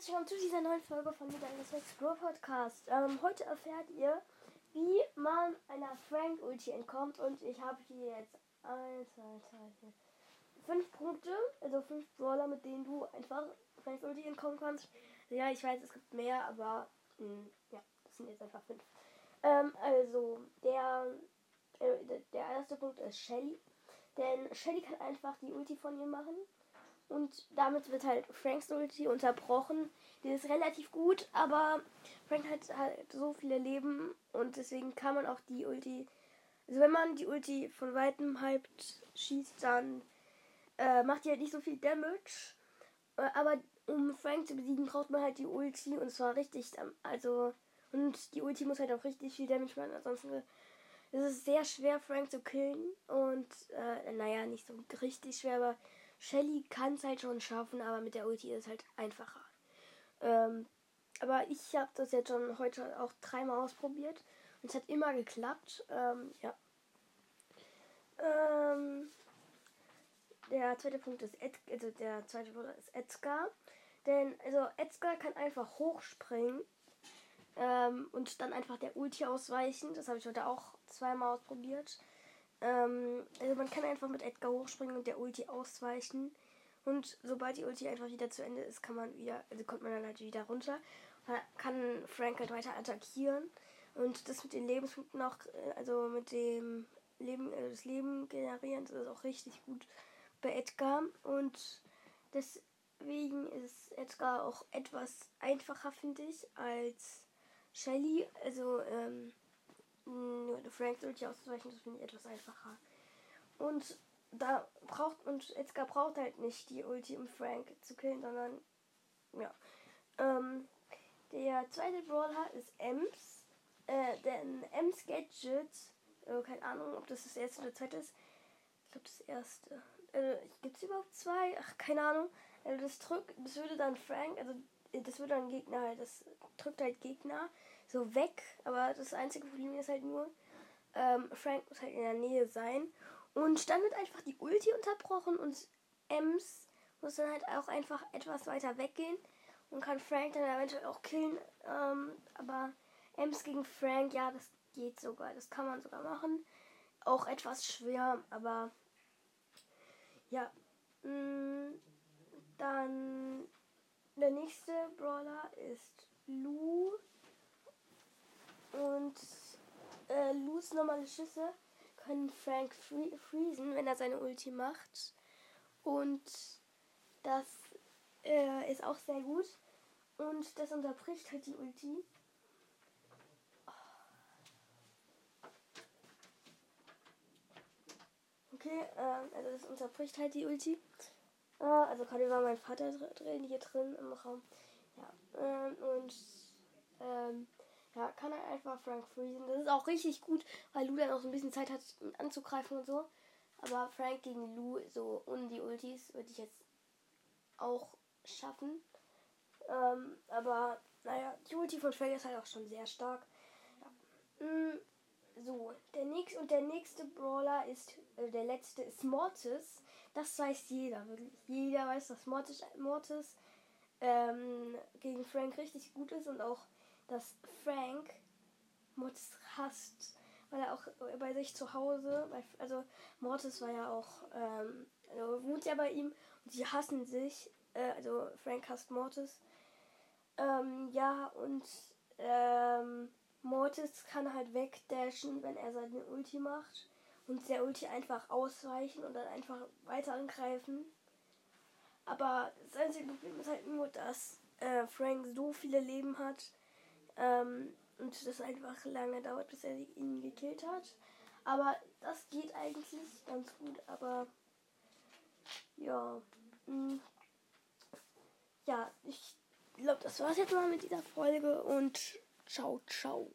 herzlich willkommen zu dieser neuen Folge von Wieder Let's Grow Podcast. Ähm, heute erfährt ihr, wie man einer Frank Ulti entkommt und ich habe hier jetzt 1, 2, 3, 4, 5 Punkte, also 5 Brawler, mit denen du einfach Frank Ulti entkommen kannst. Ja, ich weiß, es gibt mehr, aber mh, hm, ja, das sind jetzt einfach 5. Ähm, also, der, äh, der erste Punkt ist Shelly. Denn Shelly kann einfach die Ulti von ihr machen. Und damit wird halt Franks Ulti unterbrochen. Die ist relativ gut, aber Frank hat halt so viele Leben und deswegen kann man auch die Ulti. Also wenn man die Ulti von weitem halb schießt, dann äh, macht die halt nicht so viel Damage. Äh, aber um Frank zu besiegen, braucht man halt die Ulti und zwar richtig. Also. Und die Ulti muss halt auch richtig viel Damage machen, ansonsten ist es sehr schwer, Frank zu killen. Und äh, naja, nicht so richtig schwer, aber Shelly kann es halt schon schaffen, aber mit der Ulti ist es halt einfacher. Ähm, aber ich habe das jetzt schon heute auch dreimal ausprobiert und es hat immer geklappt. Ähm, ja. Ähm, der zweite Punkt ist Ed, also der zweite Punkt ist Edgar. Denn also Edgar kann einfach hochspringen ähm, und dann einfach der Ulti ausweichen. Das habe ich heute auch zweimal ausprobiert. Ähm, also man kann einfach mit Edgar hochspringen und der Ulti ausweichen. Und sobald die Ulti einfach wieder zu Ende ist, kann man wieder, also kommt man dann halt wieder runter. Kann Frank halt weiter attackieren. Und das mit den Lebenspunkten auch, äh, also mit dem Leben, also das Leben generieren, das ist auch richtig gut bei Edgar. Und deswegen ist Edgar auch etwas einfacher, finde ich, als Shelly. Also, ähm, Frank sollte auszuweichen, das finde ich etwas einfacher. Und da braucht und Edgar braucht halt nicht die Ulti, um Frank zu killen, sondern ja. Ähm, der zweite Brawler ist Ems. Äh, denn Ems Gadget, äh, keine Ahnung, ob das das erste oder zweite ist. Ich glaube das erste. Äh, Gibt es überhaupt zwei? Ach, keine Ahnung. Also das drückt, das würde dann Frank, also das würde dann Gegner halt, das drückt halt Gegner so weg. Aber das einzige Problem ist halt nur, ähm, Frank muss halt in der Nähe sein. Und dann wird einfach die Ulti unterbrochen und Ems muss dann halt auch einfach etwas weiter weggehen und kann Frank dann eventuell auch killen. Ähm, aber Ems gegen Frank, ja, das geht sogar. Das kann man sogar machen. Auch etwas schwer, aber ja. Mh, mm, dann der nächste Brawler ist Lou. Und äh, Lus normale Schüsse können Frank free freezen, wenn er seine Ulti macht. Und das äh, ist auch sehr gut. Und das unterbricht halt die Ulti. Okay, äh, also das unterbricht halt die Ulti. Äh, also gerade war mein Vater drin, hier drin im Raum. Ja, äh, und ähm, ja, kann er einfach Frank freezen. Das ist auch richtig gut, weil Lu dann auch so ein bisschen Zeit hat, ihn anzugreifen und so. Aber Frank gegen Lu, so ohne die Ultis, würde ich jetzt auch schaffen. Ähm, aber naja, die Ulti von Frank ist halt auch schon sehr stark. Ja. Mm, so, der nächste und der nächste Brawler ist, äh, der letzte ist Mortis. Das weiß jeder, wirklich. Jeder weiß, dass Mortis, Mortis ähm, gegen Frank richtig gut ist und auch dass Frank Mortis hasst, weil er auch bei sich zu Hause, weil, also Mortis war ja auch, ähm, also wohnt ja bei ihm und sie hassen sich, äh, also Frank hasst Mortis. Ähm, ja, und ähm, Mortis kann halt wegdashen, wenn er seine Ulti macht und der Ulti einfach ausweichen und dann einfach weiter angreifen. Aber das einzige Problem ist halt nur, dass äh, Frank so viele Leben hat, ähm, und das einfach lange dauert, bis er ihn gekillt hat. Aber das geht eigentlich ganz gut. Aber ja. Mh. Mm, ja, ich glaube, das war's jetzt mal mit dieser Folge und Xâu.